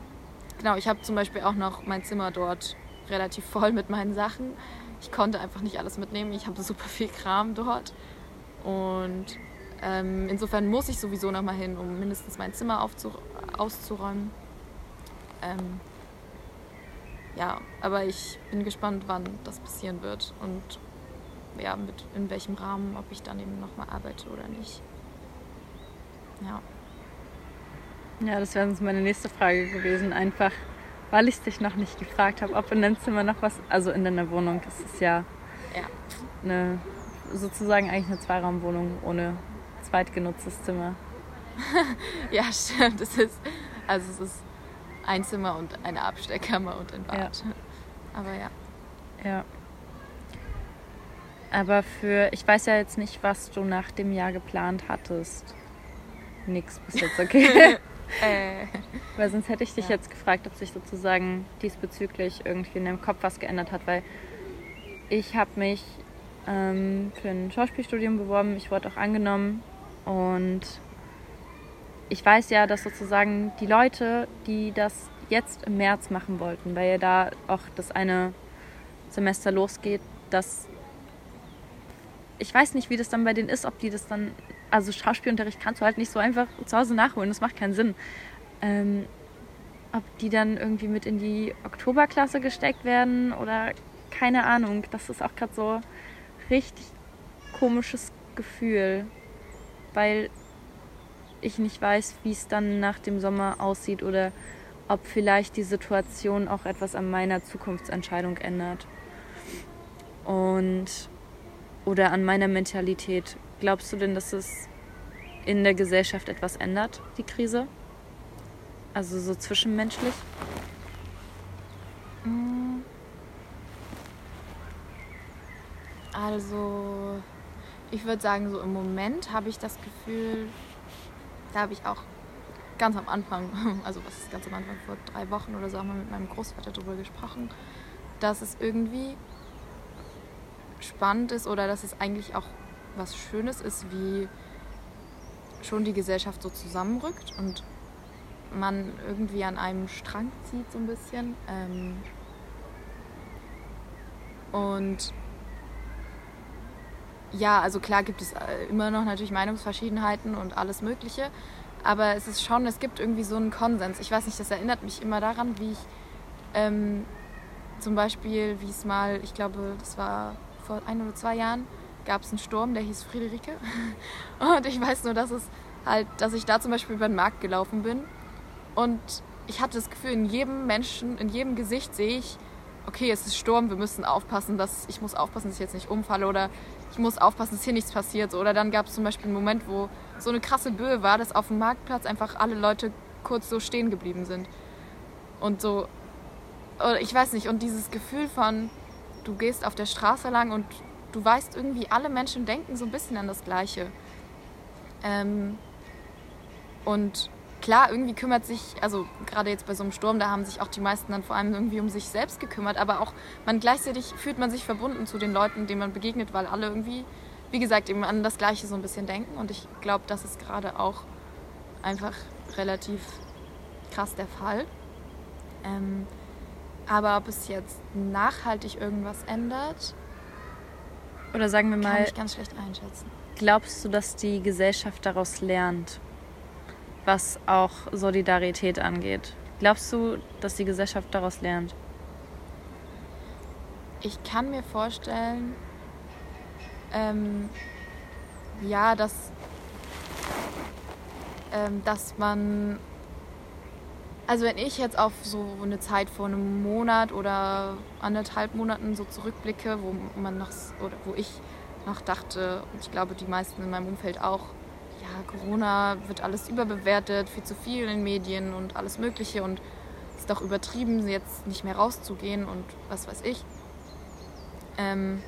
genau, ich habe zum Beispiel auch noch mein Zimmer dort relativ voll mit meinen Sachen. Ich konnte einfach nicht alles mitnehmen. Ich habe super viel Kram dort. Und ähm, insofern muss ich sowieso noch mal hin, um mindestens mein Zimmer auszuräumen. Ähm, ja, aber ich bin gespannt, wann das passieren wird und ja, mit in welchem Rahmen, ob ich dann eben nochmal arbeite oder nicht. Ja. Ja, das wäre uns meine nächste Frage gewesen. Einfach, weil ich dich noch nicht gefragt habe, ob in deinem Zimmer noch was, also in deiner Wohnung, das ist ja, ja. eine sozusagen eigentlich eine Zweiraumwohnung ohne zweitgenutztes Zimmer. [laughs] ja, stimmt. Es ist, also es ist ein Zimmer und eine Abstellkammer und ein Bad. Ja. Aber ja. Ja. Aber für, ich weiß ja jetzt nicht, was du nach dem Jahr geplant hattest. Nix bis jetzt, okay. [laughs] äh. Weil sonst hätte ich dich ja. jetzt gefragt, ob sich sozusagen diesbezüglich irgendwie in deinem Kopf was geändert hat, weil ich habe mich ähm, für ein Schauspielstudium beworben, ich wurde auch angenommen und ich weiß ja, dass sozusagen die Leute, die das jetzt im März machen wollten, weil ja da auch das eine Semester losgeht, dass ich weiß nicht, wie das dann bei denen ist, ob die das dann, also Schauspielunterricht kannst du halt nicht so einfach zu Hause nachholen, das macht keinen Sinn. Ähm, ob die dann irgendwie mit in die Oktoberklasse gesteckt werden oder keine Ahnung. Das ist auch gerade so richtig komisches Gefühl, weil ich nicht weiß, wie es dann nach dem Sommer aussieht oder ob vielleicht die Situation auch etwas an meiner Zukunftsentscheidung ändert. Und oder an meiner Mentalität. Glaubst du denn, dass es in der Gesellschaft etwas ändert, die Krise? Also so zwischenmenschlich? Mm. Also, ich würde sagen, so im Moment habe ich das Gefühl, da habe ich auch ganz am Anfang, [laughs] also was ist ganz am Anfang, vor drei Wochen oder so, haben wir mit meinem Großvater darüber gesprochen, dass es irgendwie spannend ist oder dass es eigentlich auch was Schönes ist, wie schon die Gesellschaft so zusammenrückt und man irgendwie an einem Strang zieht so ein bisschen. Ähm und ja, also klar gibt es äh, immer noch natürlich Meinungsverschiedenheiten und alles Mögliche, aber es ist schon, es gibt irgendwie so einen Konsens. Ich weiß nicht, das erinnert mich immer daran, wie ich ähm, zum Beispiel, wie es mal, ich glaube, das war vor ein oder zwei Jahren gab es einen Sturm, der hieß Friederike. [laughs] Und ich weiß nur, dass es halt, dass ich da zum Beispiel über den Markt gelaufen bin. Und ich hatte das Gefühl, in jedem Menschen, in jedem Gesicht sehe ich, okay, es ist Sturm, wir müssen aufpassen, dass ich muss aufpassen, dass ich jetzt nicht umfalle oder ich muss aufpassen, dass hier nichts passiert. Oder dann gab es zum Beispiel einen Moment, wo so eine krasse Böe war, dass auf dem Marktplatz einfach alle Leute kurz so stehen geblieben sind. Und so, ich weiß nicht, und dieses Gefühl von, du gehst auf der Straße lang und du weißt irgendwie, alle Menschen denken so ein bisschen an das Gleiche. Ähm, und klar, irgendwie kümmert sich, also gerade jetzt bei so einem Sturm, da haben sich auch die meisten dann vor allem irgendwie um sich selbst gekümmert, aber auch man gleichzeitig fühlt man sich verbunden zu den Leuten, denen man begegnet, weil alle irgendwie, wie gesagt, eben an das Gleiche so ein bisschen denken und ich glaube, das ist gerade auch einfach relativ krass der Fall. Ähm, aber ob es jetzt nachhaltig irgendwas ändert, Oder sagen wir kann mal, ich ganz schlecht einschätzen. glaubst du, dass die Gesellschaft daraus lernt, was auch Solidarität angeht? Glaubst du, dass die Gesellschaft daraus lernt? Ich kann mir vorstellen, ähm, ja, dass, ähm, dass man, also wenn ich jetzt auf so eine Zeit vor einem Monat oder anderthalb Monaten so zurückblicke, wo man noch, oder wo ich noch dachte, und ich glaube die meisten in meinem Umfeld auch, ja, Corona wird alles überbewertet, viel zu viel in den Medien und alles Mögliche und es ist doch übertrieben, jetzt nicht mehr rauszugehen und was weiß ich. Ähm,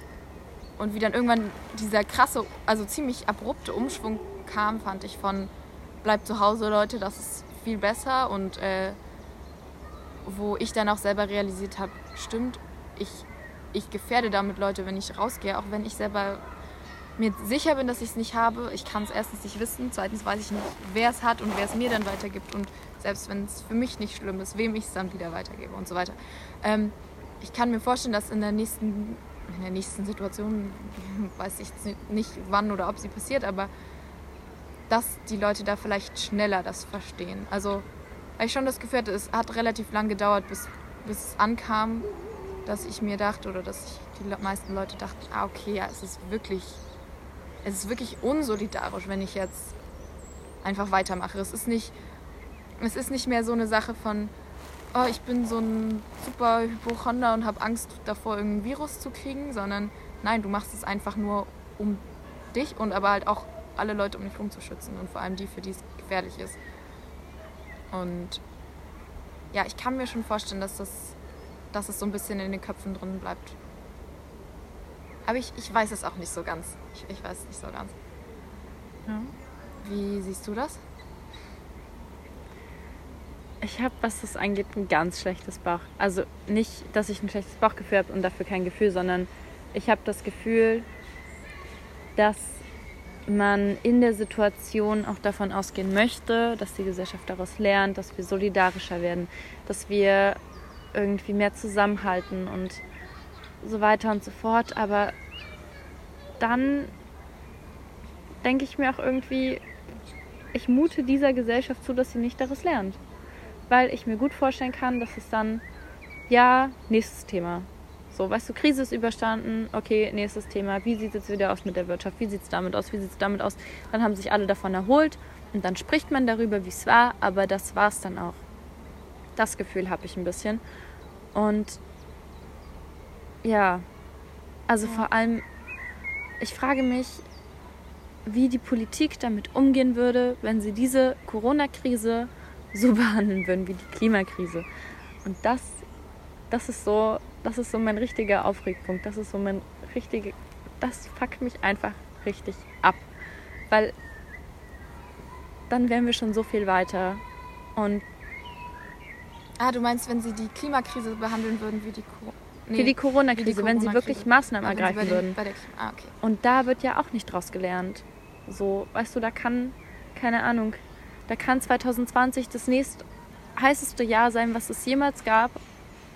und wie dann irgendwann dieser krasse, also ziemlich abrupte Umschwung kam, fand ich von bleibt zu Hause, Leute, das ist viel besser. Und äh, wo ich dann auch selber realisiert habe, stimmt, ich, ich gefährde damit Leute, wenn ich rausgehe, auch wenn ich selber mir sicher bin, dass ich es nicht habe. Ich kann es erstens nicht wissen, zweitens weiß ich nicht, wer es hat und wer es mir dann weitergibt. Und selbst wenn es für mich nicht schlimm ist, wem ich es dann wieder weitergebe und so weiter. Ähm, ich kann mir vorstellen, dass in der nächsten, in der nächsten Situation, [laughs] weiß ich nicht wann oder ob sie passiert, aber dass die Leute da vielleicht schneller das verstehen. Also, weil ich schon das Gefühl hatte, es hat relativ lang gedauert, bis, bis es ankam, dass ich mir dachte oder dass ich die meisten Leute dachten, ah okay, ja, es ist wirklich, es ist wirklich unsolidarisch, wenn ich jetzt einfach weitermache. Es ist nicht, es ist nicht mehr so eine Sache von, oh, ich bin so ein super Hypochonder und habe Angst davor, irgendein Virus zu kriegen, sondern nein, du machst es einfach nur um dich und aber halt auch alle Leute um dich herum zu schützen und vor allem die, für die es gefährlich ist. Und ja, ich kann mir schon vorstellen, dass das, dass es so ein bisschen in den Köpfen drin bleibt. Aber ich, ich weiß es auch nicht so ganz. Ich, ich weiß es nicht so ganz. Ja. Wie siehst du das? Ich habe, was das angeht, ein ganz schlechtes Bauch. Also nicht, dass ich ein schlechtes Bauchgefühl habe und dafür kein Gefühl, sondern ich habe das Gefühl, dass man in der Situation auch davon ausgehen möchte, dass die Gesellschaft daraus lernt, dass wir solidarischer werden, dass wir irgendwie mehr zusammenhalten und so weiter und so fort. Aber dann denke ich mir auch irgendwie, ich mute dieser Gesellschaft zu, dass sie nicht daraus lernt weil ich mir gut vorstellen kann, dass es dann, ja, nächstes Thema. So, weißt du, Krise ist überstanden, okay, nächstes Thema. Wie sieht es jetzt wieder aus mit der Wirtschaft? Wie sieht es damit aus? Wie sieht es damit aus? Dann haben sich alle davon erholt und dann spricht man darüber, wie es war, aber das war es dann auch. Das Gefühl habe ich ein bisschen. Und ja, also Ja. vor allem, ich frage mich, wie die Politik damit umgehen würde, wenn sie diese Corona-Krise so [laughs] behandeln würden wie die Klimakrise. Und das, das ist so, das ist so mein richtiger Aufregpunkt. Das ist so mein richtige, das fuckt mich einfach richtig ab. Weil dann wären wir schon so viel weiter. Und Ah, du meinst, wenn sie die Klimakrise behandeln würden wie die, Co nee, für die Corona-Krise, wenn sie wirklich. Maßnahmen Ah, sie ergreifen den- würden. Ah, okay. Und da wird ja auch nicht draus gelernt. So, weißt du, da kann, keine Ahnung, da kann 2020 das nächst heißeste Jahr sein, was es jemals gab.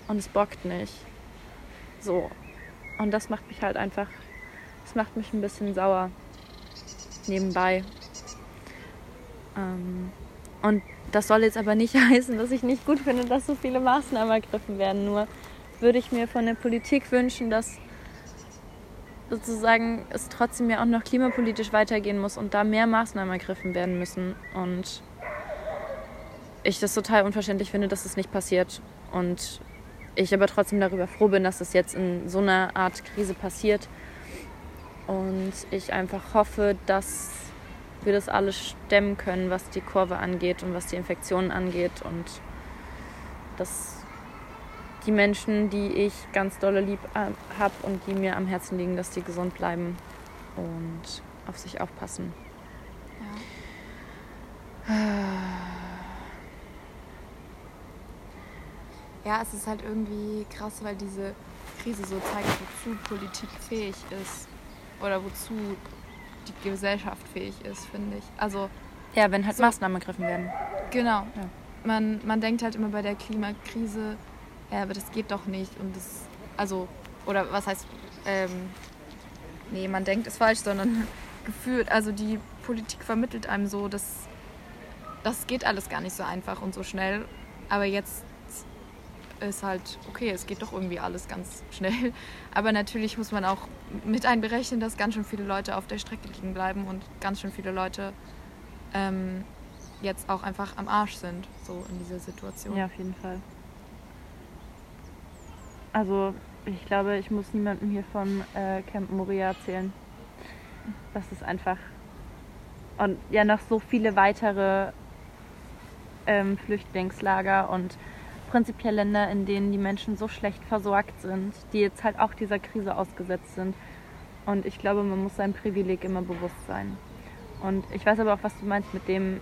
Und es bockt nicht. So. Und das macht mich halt einfach, das macht mich ein bisschen sauer. Nebenbei. Ähm, und das soll jetzt aber nicht [laughs] heißen, dass ich nicht gut finde, dass so viele Maßnahmen ergriffen werden. Nur würde ich mir von der Politik wünschen, dass sozusagen es trotzdem ja auch noch klimapolitisch weitergehen muss und da mehr Maßnahmen ergriffen werden müssen. Und ich das total unverständlich finde, dass es nicht passiert. Und ich aber trotzdem darüber froh bin, dass es jetzt in so einer Art Krise passiert. Und ich einfach hoffe, dass wir das alles stemmen können, was die Kurve angeht und was die Infektionen angeht. Und dass die Menschen, die ich ganz dolle lieb habe und die mir am Herzen liegen, dass die gesund bleiben und auf sich aufpassen. Ja. Ja, es ist halt irgendwie krass, weil diese Krise so zeigt, wozu Politik fähig ist. Oder wozu die Gesellschaft fähig ist, finde ich. Also, Ja, wenn halt So. Maßnahmen ergriffen werden. genau. Ja. Man, man denkt halt immer bei der Klimakrise, ja, aber das geht doch nicht. Und das, also, oder was heißt, ähm, nee, man denkt es falsch, sondern [laughs] gefühlt, also die Politik vermittelt einem so, dass das geht alles gar nicht so einfach und so schnell. Aber jetzt ist halt, okay, es geht doch irgendwie alles ganz schnell. Aber natürlich muss man auch mit einberechnen, dass ganz schön viele Leute auf der Strecke liegen bleiben und ganz schön viele Leute ähm, jetzt auch einfach am Arsch sind, so in dieser Situation. Ja, auf jeden Fall. Also, ich glaube, ich muss niemandem hier von äh, Camp Moria erzählen. Das ist einfach. Und ja, noch so viele weitere ähm, Flüchtlingslager und prinzipiell Länder, in denen die Menschen so schlecht versorgt sind, die jetzt halt auch dieser Krise ausgesetzt sind. Und ich glaube, man muss sein Privileg immer bewusst sein. Und ich weiß aber auch, was du meinst mit dem,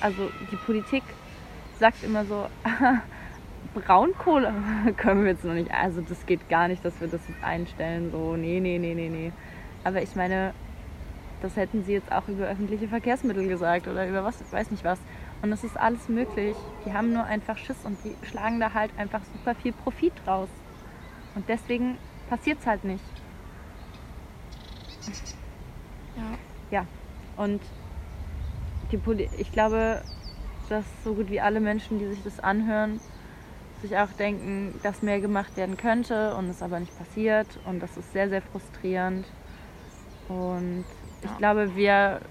also die Politik sagt immer so, [laughs] Braunkohle [laughs] können wir jetzt noch nicht, also das geht gar nicht, dass wir das jetzt einstellen, so, nee, nee, nee, nee, nee. Aber ich meine, das hätten sie jetzt auch über öffentliche Verkehrsmittel gesagt oder über was, weiß nicht was. Und das ist alles möglich. Die haben nur einfach Schiss und die schlagen da halt einfach super viel Profit raus. Und deswegen passiert es halt nicht. Ja. Ja, und die Poli ich glaube, dass so gut wie alle Menschen, die sich das anhören, sich auch denken, dass mehr gemacht werden könnte und es aber nicht passiert. Und das ist sehr, sehr frustrierend. Und ich Ja. glaube, wir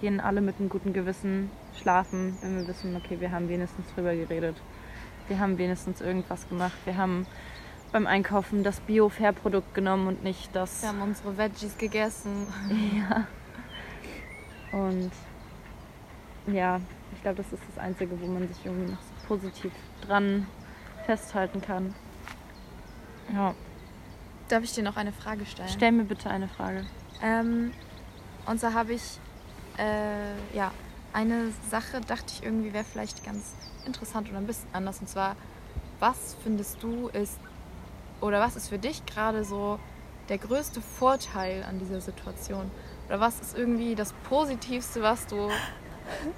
gehen alle mit einem guten Gewissen schlafen, wenn wir wissen, okay, wir haben wenigstens drüber geredet. Wir haben wenigstens irgendwas gemacht. Wir haben beim Einkaufen das Bio-Fair-Produkt genommen und nicht das. Wir haben unsere Veggies gegessen. [laughs] Ja. Und ja, ich glaube, das ist das Einzige, wo man sich irgendwie noch so positiv dran festhalten kann. Ja. Darf ich dir noch eine Frage stellen? Stell mir bitte eine Frage. Ähm, und zwar habe ich, äh, ja, eine Sache, dachte ich irgendwie wäre vielleicht ganz interessant oder ein bisschen anders. Und zwar, was findest du ist, oder was ist für dich gerade so der größte Vorteil an dieser Situation? Oder was ist irgendwie das Positivste, was du,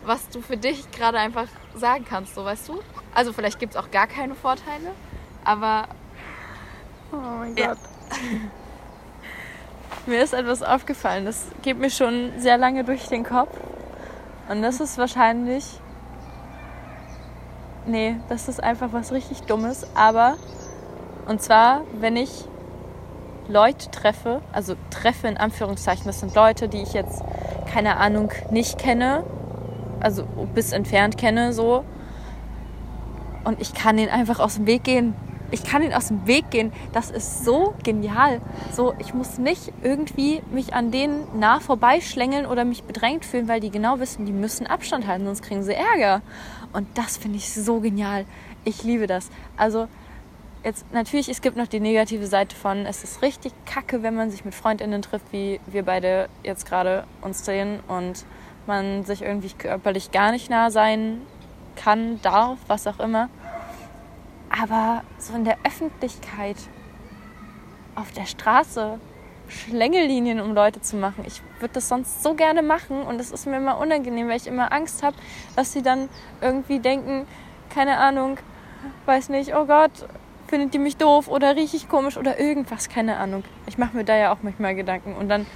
was du für dich gerade einfach sagen kannst, so weißt du? Also vielleicht gibt es auch gar keine Vorteile, aber Oh mein Ja. [laughs] Mir ist etwas aufgefallen, das geht mir schon sehr lange durch den Kopf. Und das ist wahrscheinlich. Nee, das ist einfach was richtig Dummes. Aber. Und zwar, wenn ich Leute treffe, also treffe in Anführungszeichen, das sind Leute, die ich jetzt, keine Ahnung, nicht kenne, also bis entfernt kenne, so. Und ich kann ihnen einfach aus dem Weg gehen. Ich kann ihnen aus dem Weg gehen. Das ist so genial. So, ich muss nicht irgendwie mich an denen nah vorbeischlängeln oder mich bedrängt fühlen, weil die genau wissen, die müssen Abstand halten, sonst kriegen sie Ärger. Und das finde ich so genial. Ich liebe das. Also, jetzt natürlich, es gibt noch die negative Seite von, es ist richtig kacke, wenn man sich mit FreundInnen trifft, wie wir beide jetzt gerade uns sehen und man sich irgendwie körperlich gar nicht nah sein kann, darf, was auch immer. Aber so in der Öffentlichkeit, auf der Straße, Schlängellinien, um Leute zu machen. Ich würde das sonst so gerne machen und es ist mir immer unangenehm, weil ich immer Angst habe, dass sie dann irgendwie denken, keine Ahnung, weiß nicht, oh Gott, findet die mich doof oder rieche ich komisch oder irgendwas, keine Ahnung. Ich mache mir da ja auch manchmal Gedanken und dann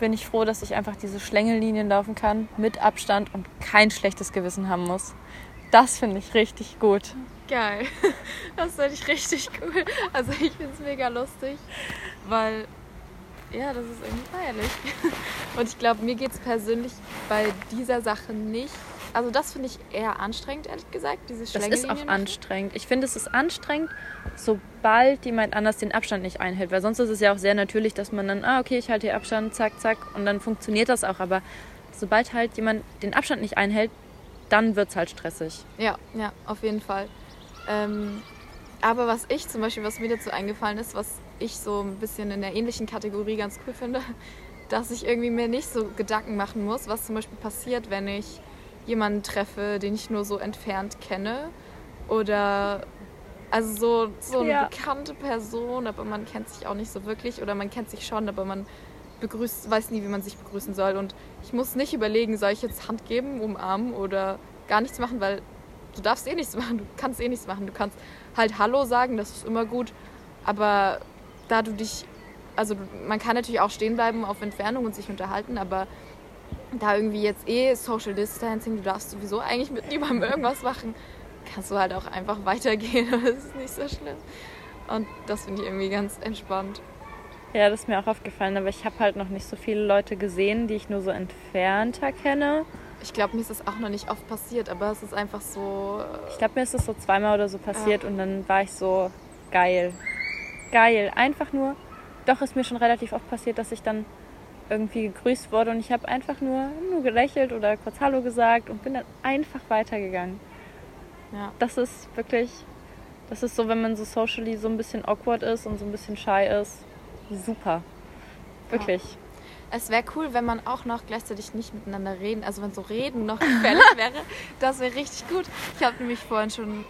bin ich froh, dass ich einfach diese Schlängellinien laufen kann, mit Abstand und kein schlechtes Gewissen haben muss. Das finde ich richtig gut. Geil. [laughs] Das finde ich richtig cool. Also ich finde es mega lustig, weil ja, das ist irgendwie feierlich. [laughs] Und ich glaube, mir geht es persönlich bei dieser Sache nicht. Also das finde ich eher anstrengend, ehrlich gesagt, diese Das ist auch anstrengend. Ich finde, es ist anstrengend, sobald jemand anders den Abstand nicht einhält. Weil sonst ist es ja auch sehr natürlich, dass man dann, ah, okay, ich halte hier Abstand, zack, zack. Und dann funktioniert das auch. Aber sobald halt jemand den Abstand nicht einhält, dann wird es halt stressig. Ja, ja, auf jeden Fall. Ähm, aber was ich zum Beispiel, was mir dazu eingefallen ist, was ich so ein bisschen in der ähnlichen Kategorie ganz cool finde, [laughs] dass ich irgendwie mir nicht so Gedanken machen muss, was zum Beispiel passiert, wenn ich jemanden treffe, den ich nur so entfernt kenne Oder also so, so eine Ja. bekannte Person, aber man kennt sich auch nicht so wirklich. Oder man kennt sich schon, aber man begrüßt, weiß nie, wie man sich begrüßen soll. Und ich muss nicht überlegen, soll ich jetzt Hand geben, umarmen oder gar nichts machen, weil du darfst eh nichts machen, du kannst eh nichts machen. Du kannst halt Hallo sagen, das ist immer gut. Aber da du dich, also man kann natürlich auch stehen bleiben auf Entfernung und sich unterhalten, aber da irgendwie jetzt eh Social Distancing, du darfst sowieso eigentlich mit niemandem irgendwas machen, kannst du halt auch einfach weitergehen. [laughs] Das ist nicht so schlimm. Und das finde ich irgendwie ganz entspannt. Ja, das ist mir auch aufgefallen, aber ich habe halt noch nicht so viele Leute gesehen, die ich nur so entfernter kenne. Ich glaube, mir ist das auch noch nicht oft passiert, aber es ist einfach so. äh, Ich glaube, mir ist das so zweimal oder so passiert und dann war ich so geil. Geil. Einfach nur. Doch ist mir schon relativ oft passiert, dass ich dann irgendwie gegrüßt wurde und ich habe einfach nur, nur gelächelt oder kurz Hallo gesagt und bin dann einfach weitergegangen. Ja. Das ist wirklich, das ist so, wenn man so socially so ein bisschen awkward ist und so ein bisschen shy ist, super. Wirklich. Es wäre cool, wenn man auch noch gleichzeitig nicht miteinander reden, also wenn so Reden noch [laughs] gefährlich wäre. Das wäre richtig gut. Ich habe nämlich vorhin schon,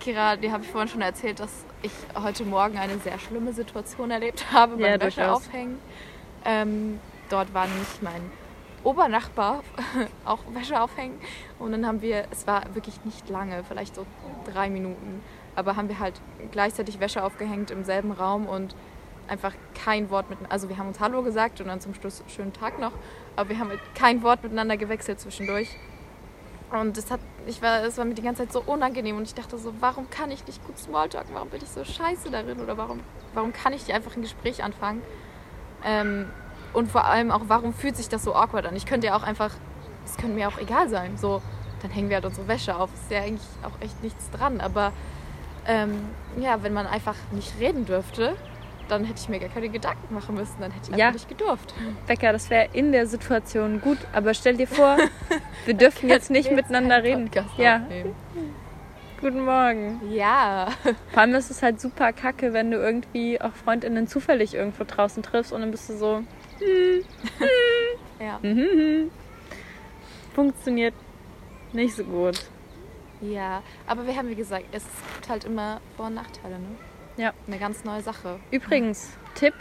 Kira, dir habe ich vorhin schon erzählt, dass ich heute Morgen eine sehr schlimme Situation erlebt habe beim Ja, Wäsche aufhängen. Ähm, dort war nämlich mein Obernachbar [laughs] auch Wäsche aufhängen. Und dann haben wir, es war wirklich nicht lange, vielleicht so drei Minuten, aber haben wir halt gleichzeitig Wäsche aufgehängt im selben Raum und einfach kein Wort mit, also wir haben uns Hallo gesagt und dann zum Schluss schönen Tag noch, aber wir haben kein Wort miteinander gewechselt zwischendurch. Und es hat, ich war, es war mir die ganze Zeit so unangenehm und ich dachte so, warum kann ich nicht gut Smalltalken? Warum bin ich so scheiße darin? Oder warum, warum kann ich nicht einfach ein Gespräch anfangen? Ähm, und vor allem auch, warum fühlt sich das so awkward an? Ich könnte ja auch einfach, es könnte mir auch egal sein. So, dann hängen wir halt unsere Wäsche auf. Ist ja eigentlich auch echt nichts dran. Aber ähm, ja, wenn man einfach nicht reden dürfte, dann hätte ich mir gar keine Gedanken machen müssen. Dann hätte ich Ja. nicht gedurft. Becker, das wäre in der Situation gut, aber stell dir vor, [laughs] wir dürfen jetzt nicht miteinander reden. Ja, aufnehmen. guten Morgen. Ja. Vor allem ist es halt super kacke, wenn du irgendwie auch Freundinnen zufällig irgendwo draußen triffst und dann bist du so, [laughs] Ja. [laughs] mhm. funktioniert nicht so gut. Ja, aber wir haben, wie gesagt, es gibt halt immer Vor- und Nachteile, ne? Ja. Eine ganz neue Sache. Übrigens, Tipp,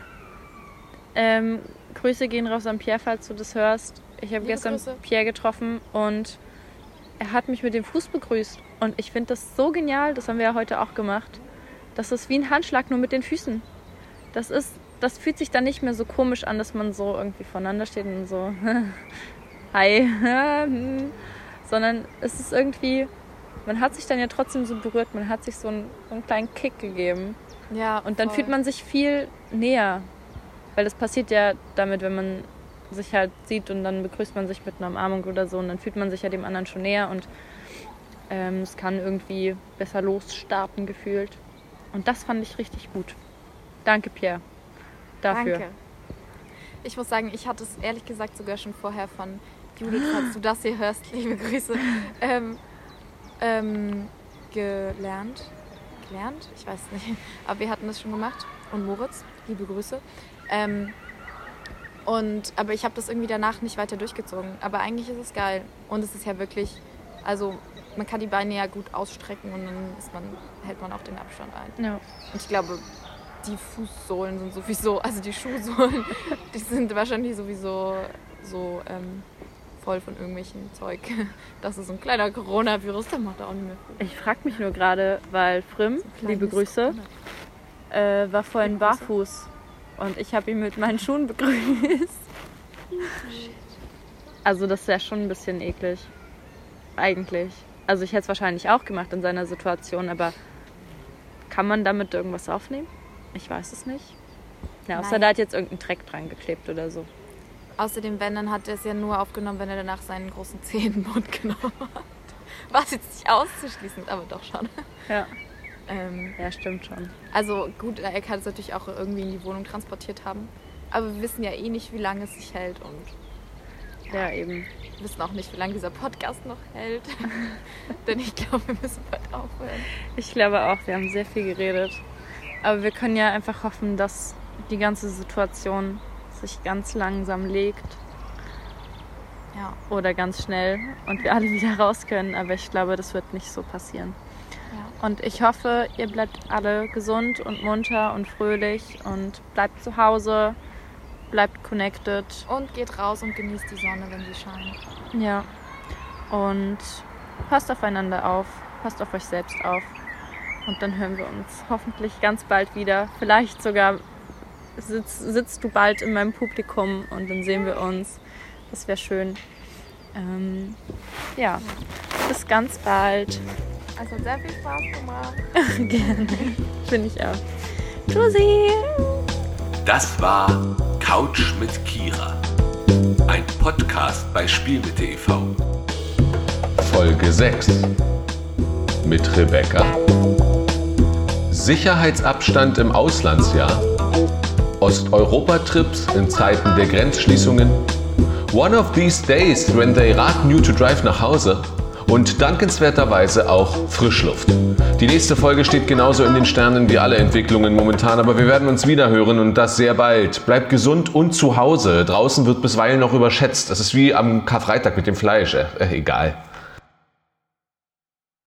ähm, Grüße gehen raus an Pierre, falls du das hörst. Ich habe gestern Grüße. Pierre getroffen und er hat mich mit dem Fuß begrüßt. Und ich finde das so genial, das haben wir ja heute auch gemacht. Das ist wie ein Handschlag, nur mit den Füßen. Das ist, das fühlt sich dann nicht mehr so komisch an, dass man so irgendwie voneinander steht und so, [laughs] hi, [laughs] sondern es ist irgendwie, man hat sich dann ja trotzdem so berührt, man hat sich so einen, so einen kleinen Kick gegeben. Ja. Und dann voll. fühlt man sich viel näher. Weil das passiert ja damit, wenn man sich halt sieht und dann begrüßt man sich mit einer Umarmung oder so und dann fühlt man sich ja dem anderen schon näher und ähm, es kann irgendwie besser losstarten gefühlt. Und das fand ich richtig gut. Danke, Pierre, dafür. Danke. Ich muss sagen, ich hatte es ehrlich gesagt sogar schon vorher von Judith, falls du das hier hörst, [laughs] liebe Grüße, ähm, ähm, gelernt. Gelernt? Ich weiß nicht. Aber wir hatten das schon gemacht. Und Moritz, liebe Grüße. Ähm, und, aber ich habe das irgendwie danach nicht weiter durchgezogen. Aber eigentlich ist es geil. Und es ist ja wirklich, also man kann die Beine ja gut ausstrecken und dann man, hält man auch den Abstand ein. Ja. Und ich glaube, die Fußsohlen sind sowieso, also die Schuhsohlen, [laughs] die sind wahrscheinlich sowieso so ähm, voll von irgendwelchen Zeug. [laughs] Das ist ein kleiner Coronavirus, der macht auch nicht mehr viel. Ich frage mich nur gerade, weil Frim, liebe Grüße, äh, war vorhin barfuß und ich habe ihn mit meinen Schuhen begrüßt. Also das ist ja schon ein bisschen eklig. Eigentlich. Also ich hätte es wahrscheinlich auch gemacht in seiner Situation, aber kann man damit irgendwas aufnehmen? Ich weiß es nicht. Ja, außer Nein. da hat jetzt irgendein Dreck dran geklebt oder so. Außerdem, wenn, dann hat er es ja nur aufgenommen, wenn er danach seinen großen Zeh in den Mund [laughs] genommen hat. Was jetzt nicht auszuschließen, ist, aber doch schon. Ja. Ähm, Ja, stimmt schon. also gut, er kann es natürlich auch irgendwie in die Wohnung transportiert haben. Aber wir wissen ja eh nicht, wie lange es sich hält und Ja, eben. Wir wissen auch nicht, wie lange dieser Podcast noch hält. [laughs] Denn ich glaube, wir müssen bald aufhören. Ich glaube auch, wir haben sehr viel geredet. Aber wir können ja einfach hoffen, dass die ganze Situation sich ganz langsam legt Ja. oder ganz schnell und wir alle wieder raus können. Aber ich glaube, das wird nicht so passieren. Und ich hoffe, ihr bleibt alle gesund und munter und fröhlich und bleibt zu Hause, bleibt connected. Und geht raus und genießt die Sonne, wenn sie scheint. Ja. Und passt aufeinander auf, passt auf euch selbst auf. Und dann hören wir uns hoffentlich ganz bald wieder. Vielleicht sogar sitz, sitzt du bald in meinem Publikum und dann sehen wir uns. Das wäre schön. Ähm, ja, bis ganz bald. Es hat sehr viel Spaß gemacht. [laughs] Gerne. Finde ich auch. Tschüssi! Das war Couch mit Kira. Ein Podcast bei Spielmitte e.V. Folge 6 mit Rebecca. Sicherheitsabstand im Auslandsjahr. Osteuropa-Trips in Zeiten der Grenzschließungen. One of these days, when they raten you to drive nach Hause. Und dankenswerterweise auch Frischluft. Die nächste Folge steht genauso in den Sternen wie alle Entwicklungen momentan, aber wir werden uns wieder hören und das sehr bald. Bleibt gesund und zu Hause. Draußen wird bisweilen noch überschätzt. Das ist wie am Karfreitag mit dem Fleisch. Äh, egal.